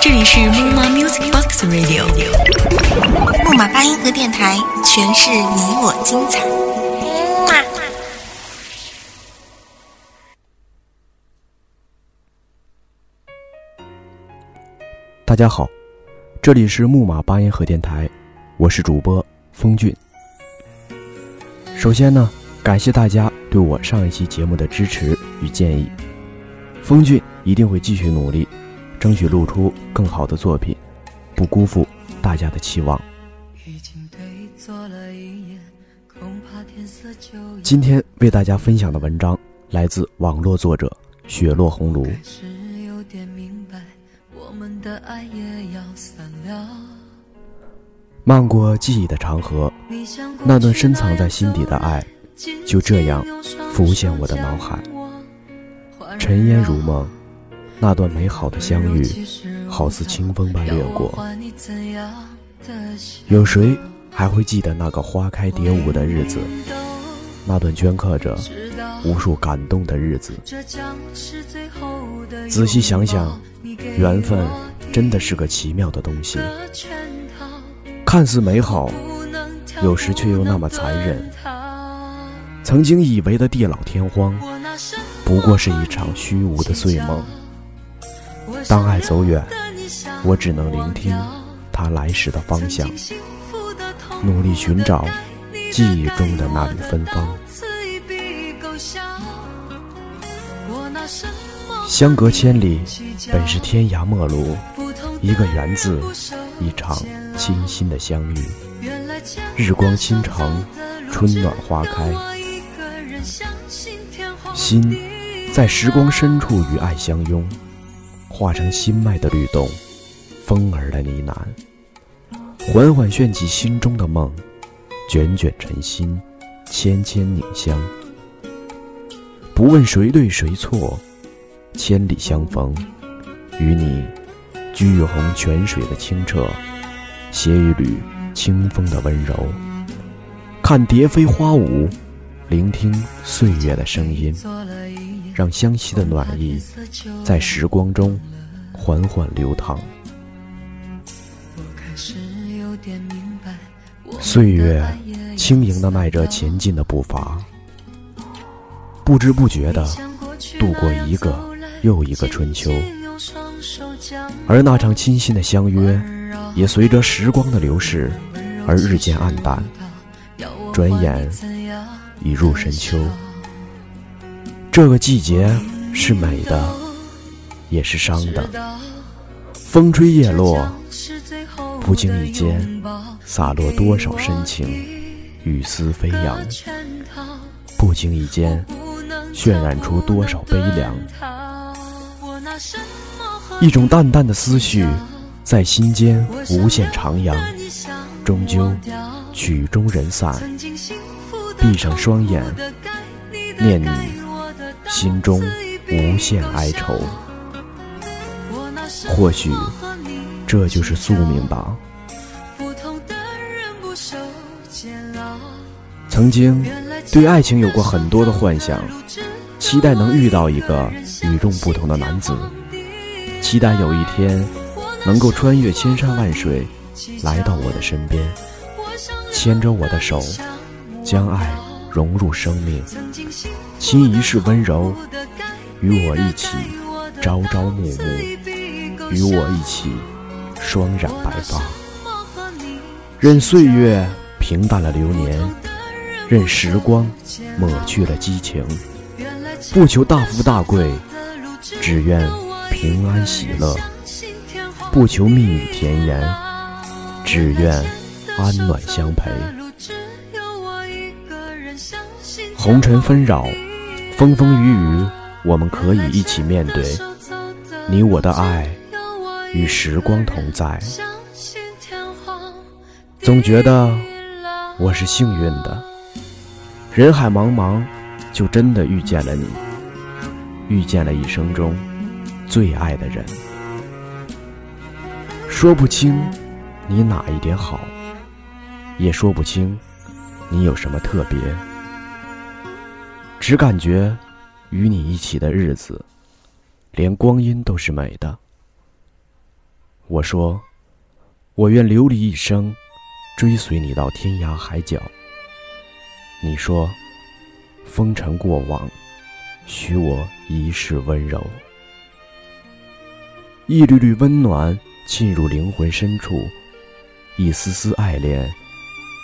这里是木马 Music Box Radio，木马八音盒电台，诠释你我精彩。大家好，这里是木马八音盒电台，我是主播风俊。首先呢，感谢大家对我上一期节目的支持与建议，风俊一定会继续努力，争取录出更好的作品，不辜负大家的期望。今天为大家分享的文章来自网络作者雪落红炉。漫过记忆的长河，那段深藏在心底的爱，就这样浮现我的脑海。尘烟如梦，那段美好的相遇，好似清风般掠过。有谁还会记得那个花开蝶舞的日子？那段镌刻着无数感动的日子？仔细想想，缘分真的是个奇妙的东西。看似美好，有时却又那么残忍。曾经以为的地老天荒，不过是一场虚无的碎梦。当爱走远，我只能聆听它来时的方向，努力寻找记忆中的那缕芬芳。相隔千里，本是天涯陌路，一个缘字，一场。清新的相遇，日光倾城，春暖花开，心在时光深处与爱相拥，化成心脉的律动，风儿的呢喃，缓缓炫起心中的梦，卷卷尘心，牵牵凝香。不问谁对谁错，千里相逢，与你巨洪泉水的清澈。携一缕清风的温柔，看蝶飞花舞，聆听岁月的声音，让湘西的暖意在时光中缓缓流淌。岁月轻盈地迈着前进的步伐，不知不觉地度过一个又一个春秋，而那场倾心的相约。也随着时光的流逝而日渐暗淡，转眼已入深秋。这个季节是美的，也是伤的。风吹叶落，不经意间洒落多少深情，雨丝飞扬；不经意间渲染出多少悲凉。一种淡淡的思绪。在心间无限徜徉，终究曲终人散。闭上双眼，念你，心中无限哀愁。或许这就是宿命吧。曾经对爱情有过很多的幻想，期待能遇到一个与众不同的男子，期待有一天。能够穿越千山万水，来到我的身边，牵着我的手，将爱融入生命，倾一世温柔，与我一起朝朝暮暮，与我一起双染白发，任岁月平淡了流年，任时光抹去了激情，不求大富大贵，只愿平安喜乐。不求蜜语甜言，只愿安暖相陪。红尘纷扰，风风雨雨，我们可以一起面对。你我的爱，与时光同在。总觉得我是幸运的，人海茫茫，就真的遇见了你，遇见了一生中最爱的人。说不清你哪一点好，也说不清你有什么特别，只感觉与你一起的日子连光阴都是美的。我说，我愿流离一生，追随你到天涯海角。你说，风尘过往，许我一世温柔。一缕缕温暖沁入灵魂深处，一丝丝爱恋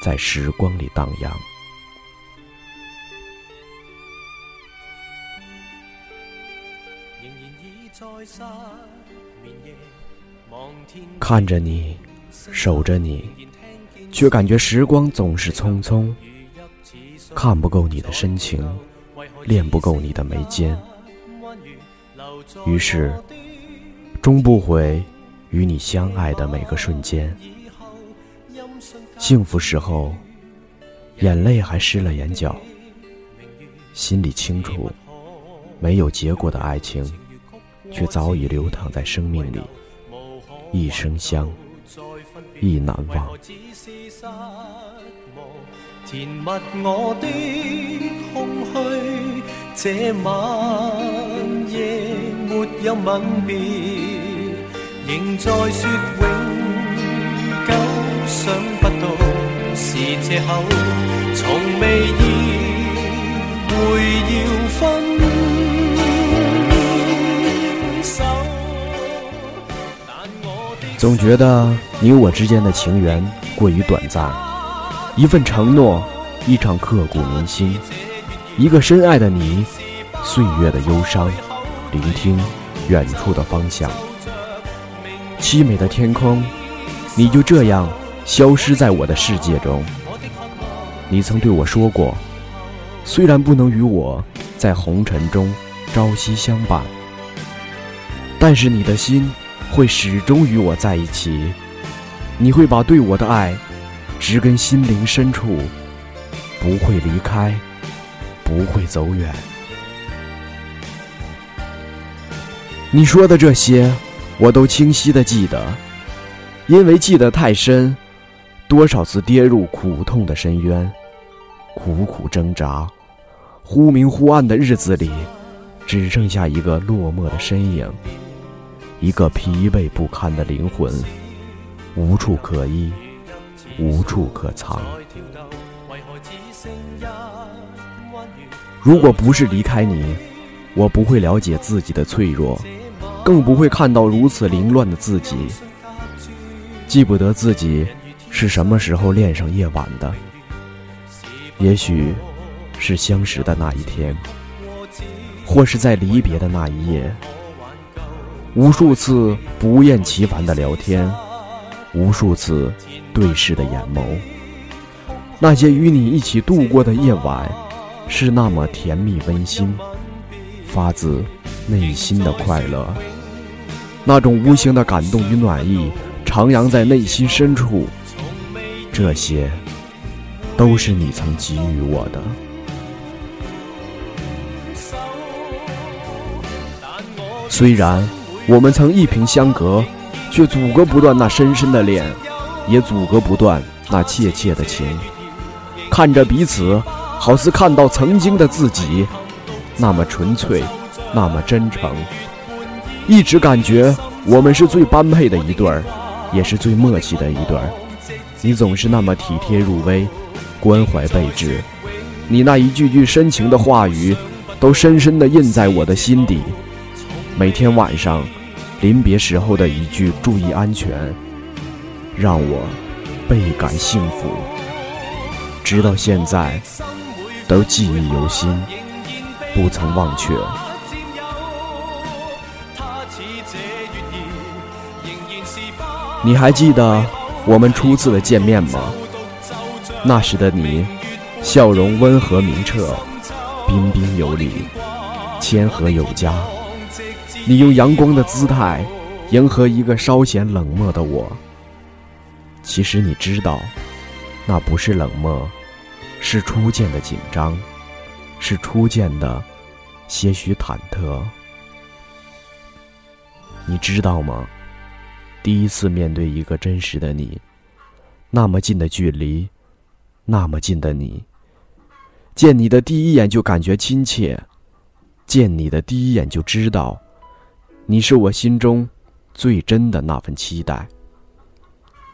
在时光里荡漾。看着你，守着你，却感觉时光总是匆匆。看不够你的深情，恋不够你的眉间。于是，终不悔与你相爱的每个瞬间。幸福时候，眼泪还湿了眼角，心里清楚，没有结果的爱情。却早已流淌在生命里，一生香，亦难忘。填密我的空虚，这晚夜没有吻别，仍在说永久，想不到是借口，从未意会要分。总觉得你我之间的情缘过于短暂，一份承诺，一场刻骨铭心，一个深爱的你，岁月的忧伤，聆听远处的方向，凄美的天空，你就这样消失在我的世界中。你曾对我说过，虽然不能与我在红尘中朝夕相伴，但是你的心。会始终与我在一起，你会把对我的爱植根心灵深处，不会离开，不会走远。你说的这些，我都清晰的记得，因为记得太深，多少次跌入苦痛的深渊，苦苦挣扎，忽明忽暗的日子里，只剩下一个落寞的身影。一个疲惫不堪的灵魂，无处可依，无处可藏。如果不是离开你，我不会了解自己的脆弱，更不会看到如此凌乱的自己。记不得自己是什么时候恋上夜晚的，也许是相识的那一天，或是在离别的那一夜。无数次不厌其烦的聊天，无数次对视的眼眸，那些与你一起度过的夜晚，是那么甜蜜温馨，发自内心的快乐。那种无形的感动与暖意，徜徉在内心深处。这些，都是你曾给予我的。虽然。我们曾一屏相隔，却阻隔不断那深深的恋，也阻隔不断那切切的情。看着彼此，好似看到曾经的自己，那么纯粹，那么真诚。一直感觉我们是最般配的一对儿，也是最默契的一对儿。你总是那么体贴入微，关怀备至。你那一句句深情的话语，都深深地印在我的心底。每天晚上。临别时候的一句“注意安全”，让我倍感幸福，直到现在都记忆犹新，不曾忘却。你还记得我们初次的见面吗？那时的你，笑容温和明澈，彬彬有礼，谦和有加。你用阳光的姿态迎合一个稍显冷漠的我。其实你知道，那不是冷漠，是初见的紧张，是初见的些许忐忑。你知道吗？第一次面对一个真实的你，那么近的距离，那么近的你，见你的第一眼就感觉亲切，见你的第一眼就知道。你是我心中最真的那份期待。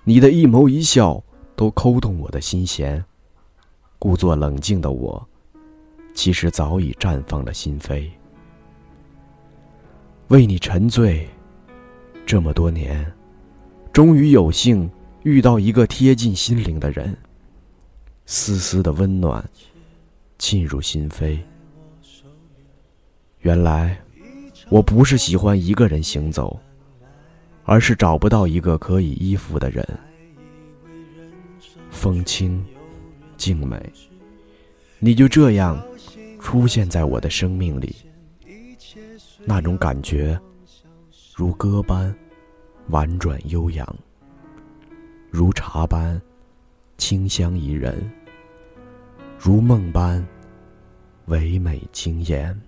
你的一眸一笑都扣动我的心弦，故作冷静的我，其实早已绽放了心扉。为你沉醉这么多年，终于有幸遇到一个贴近心灵的人，丝丝的温暖沁入心扉。原来，我不是喜欢一个人行走。而是找不到一个可以依附的人。风轻，静美，你就这样出现在我的生命里。那种感觉，如歌般婉转悠扬，如茶般清香怡人，如梦般唯美惊艳。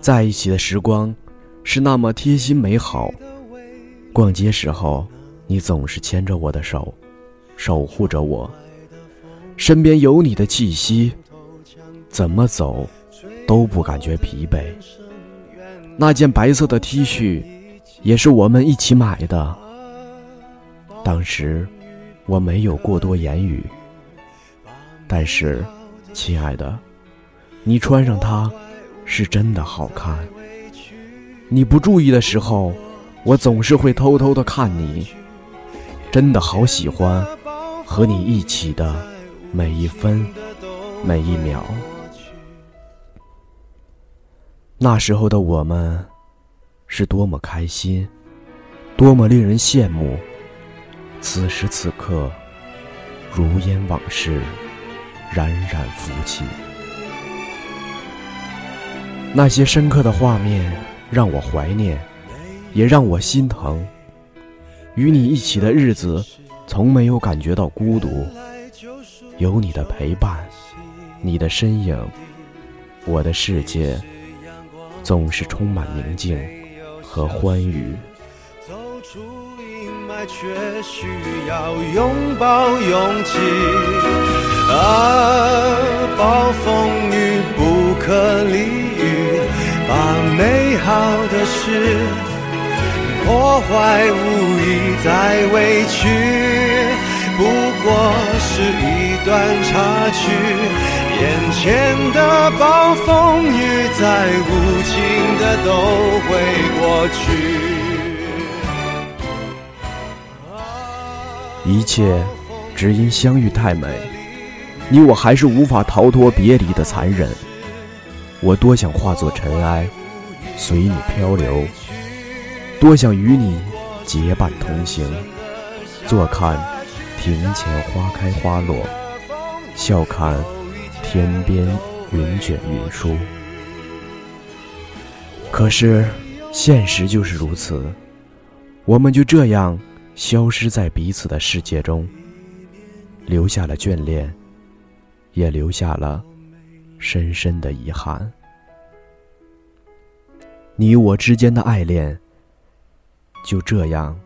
在一起的时光是那么贴心美好。逛街时候，你总是牵着我的手，守护着我。身边有你的气息，怎么走都不感觉疲惫。那件白色的 T 恤也是我们一起买的。当时我没有过多言语，但是，亲爱的，你穿上它。是真的好看。你不注意的时候，我总是会偷偷的看你。真的好喜欢和你一起的每一分每一秒。那时候的我们，是多么开心，多么令人羡慕。此时此刻，如烟往事，冉冉浮起。那些深刻的画面让我怀念，也让我心疼。与你一起的日子，从没有感觉到孤独。有你的陪伴，你的身影，我的世界总是充满宁静和欢愉。走出阴霾，却需要拥抱勇气。啊，暴风雨不可理。好的事破坏，无意再委屈，不过是一段插曲。眼前的暴风雨，再无情的都会过去。一切只因相遇太美，你我还是无法逃脱别离的残忍。我多想化作尘埃，随你漂流；多想与你结伴同行，坐看庭前花开花落，笑看天边云卷云舒。可是，现实就是如此，我们就这样消失在彼此的世界中，留下了眷恋，也留下了。深深的遗憾，你我之间的爱恋就这样，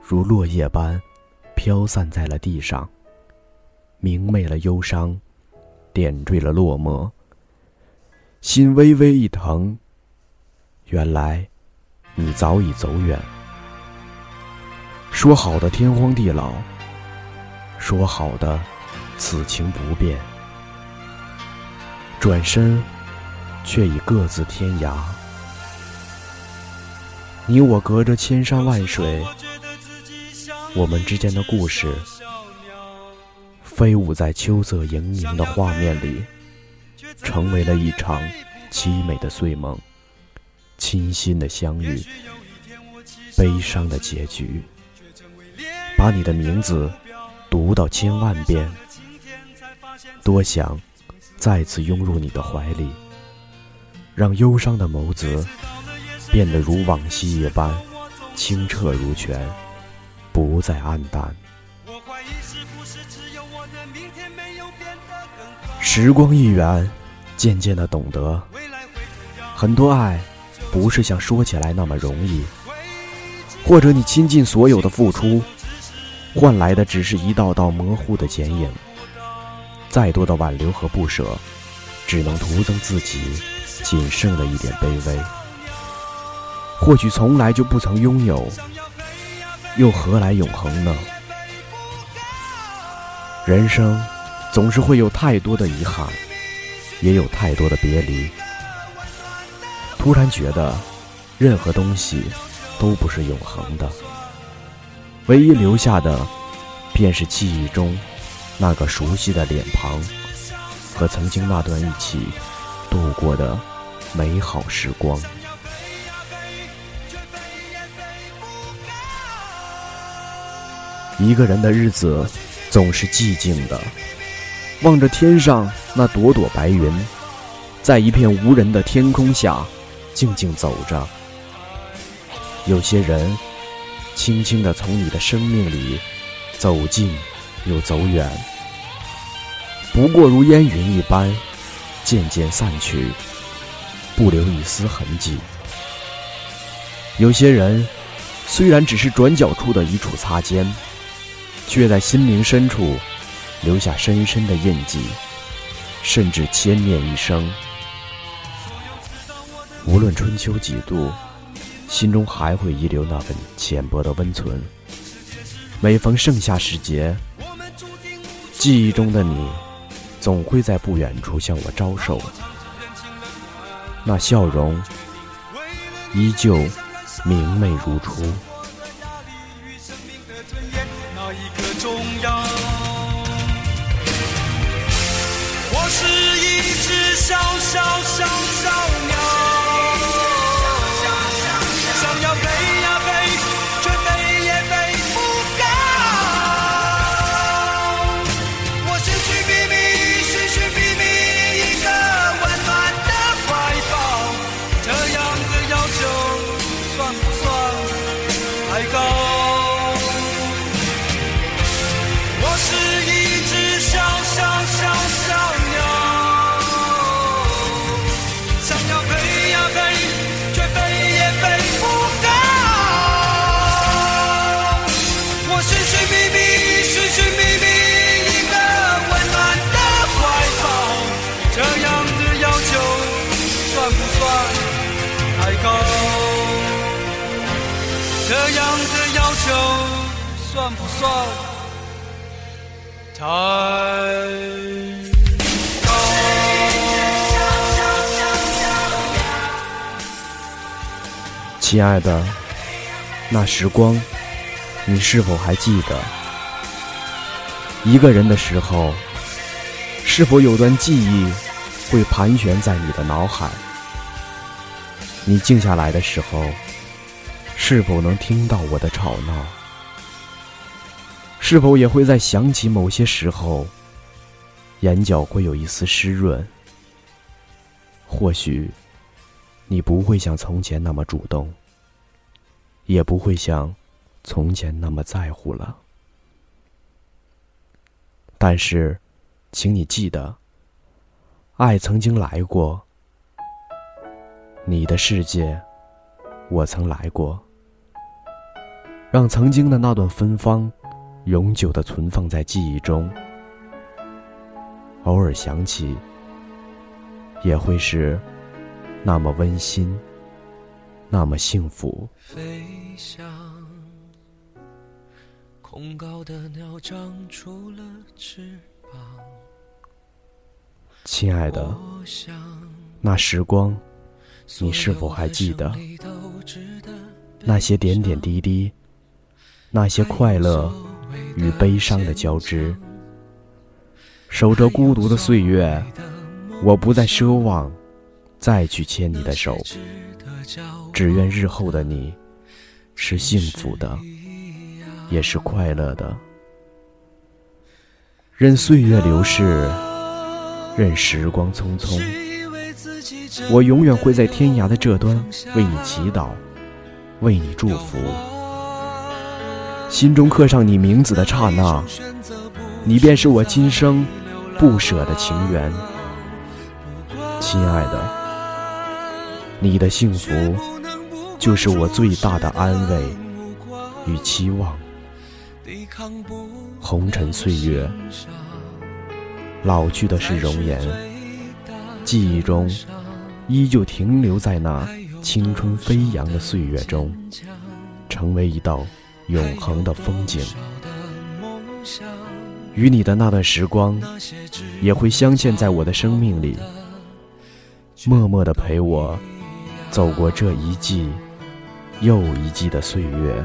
如落叶般飘散在了地上，明媚了忧伤，点缀了落寞。心微微一疼，原来你早已走远。说好的天荒地老，说好的此情不变。转身，却已各自天涯。你我隔着千山万水，我们之间的故事，飞舞在秋色盈盈的画面里，成为了一场凄美的睡梦，清新的相遇，悲伤的结局。把你的名字读到千万遍，多想。再次拥入你的怀里，让忧伤的眸子变得如往昔一般清澈如泉，不再黯淡。时光一远，渐渐的懂得，很多爱不是像说起来那么容易，或者你倾尽所有的付出，换来的只是一道道模糊的剪影。再多的挽留和不舍，只能徒增自己仅剩的一点卑微。或许从来就不曾拥有，又何来永恒呢？人生总是会有太多的遗憾，也有太多的别离。突然觉得，任何东西都不是永恒的，唯一留下的，便是记忆中那个熟悉的脸庞和曾经那段一起度过的美好时光。一个人的日子。总是寂静的，望着天上那朵朵白云，在一片无人的天空下，静静走着。有些人，轻轻地从你的生命里走近又走远，不过如烟云一般，渐渐散去，不留一丝痕迹。有些人，虽然只是转角处的一处擦肩。却在心灵深处留下深深的印记，甚至牵念一生。无论春秋几度，心中还会遗留那份浅薄的温存。每逢盛夏时节，记忆中的你，总会在不远处向我招手，那笑容依旧明媚如初。算不算太高？亲爱的，那时光，你是否还记得？一个人的时候，是否有段记忆会盘旋在你的脑海？你静下来的时候，是否能听到我的吵闹？是否也会在想起某些时候，眼角会有一丝湿润？或许，你不会像从前那么主动，也不会像从前那么在乎了。但是，请你记得，爱曾经来过，你的世界，我曾来过，让曾经的那段芬芳。永久的存放在记忆中，偶尔想起，也会是那么温馨，那么幸福。飞翔，空高的鸟长出了翅膀。亲爱的，那时光，你是否还记得？那些点点滴滴，那些快乐。与悲伤的交织，守着孤独的岁月，我不再奢望再去牵你的手，只愿日后的你是幸福的，也是快乐的。任岁月流逝，任时光匆匆，我永远会在天涯的这端为你祈祷，为你祝福。心中刻上你名字的刹那，你便是我今生不舍的情缘。亲爱的，你的幸福就是我最大的安慰与期望。红尘岁月，老去的是容颜，记忆中依旧停留在那青春飞扬的岁月中，成为一道永恒的风景。与你的那段时光，也会镶嵌在我的生命里，默默的陪我走过这一季又一季的岁月。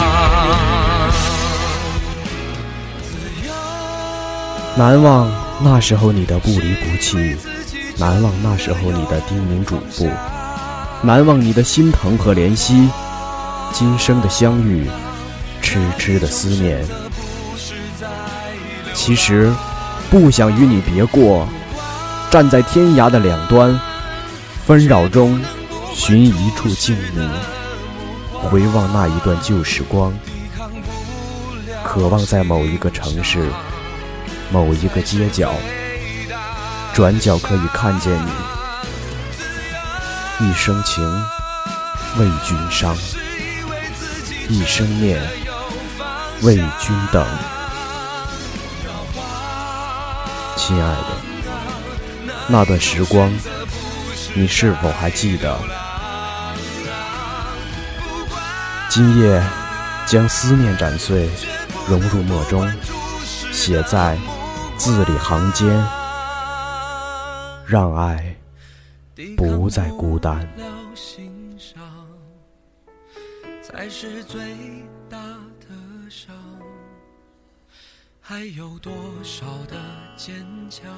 难忘那时候你的不离不弃，难忘那时候你的叮咛嘱咐，难忘你的心疼和怜惜。今生的相遇，痴痴的思念。其实，不想与你别过，站在天涯的两端，纷扰中。寻一处静谧，回望那一段旧时光，渴望在某一个城市、某一个街角，转角可以看见你。一生情，为君伤；一生念，为君等。亲爱的，那段时光，你是否还记得？今夜，将思念斩碎，融入墨中，写在字里行间，让爱不再孤单。才是最大的伤，还有多少的坚强，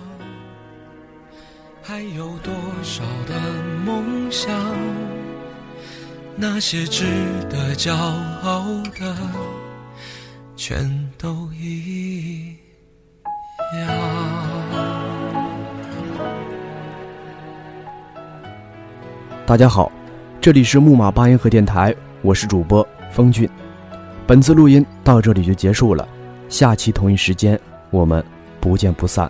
还有多少的梦想？那些值得骄傲的，全都一。大家好，这里是木马八音盒电台，我是主播风俊。本次录音到这里就结束了，下期同一时间我们不见不散。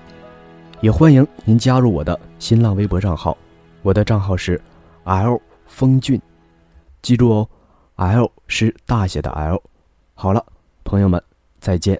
也欢迎您加入我的新浪微博账号，我的账号是 L 风俊。记住哦，L 是大写的 L。好了，朋友们，再见。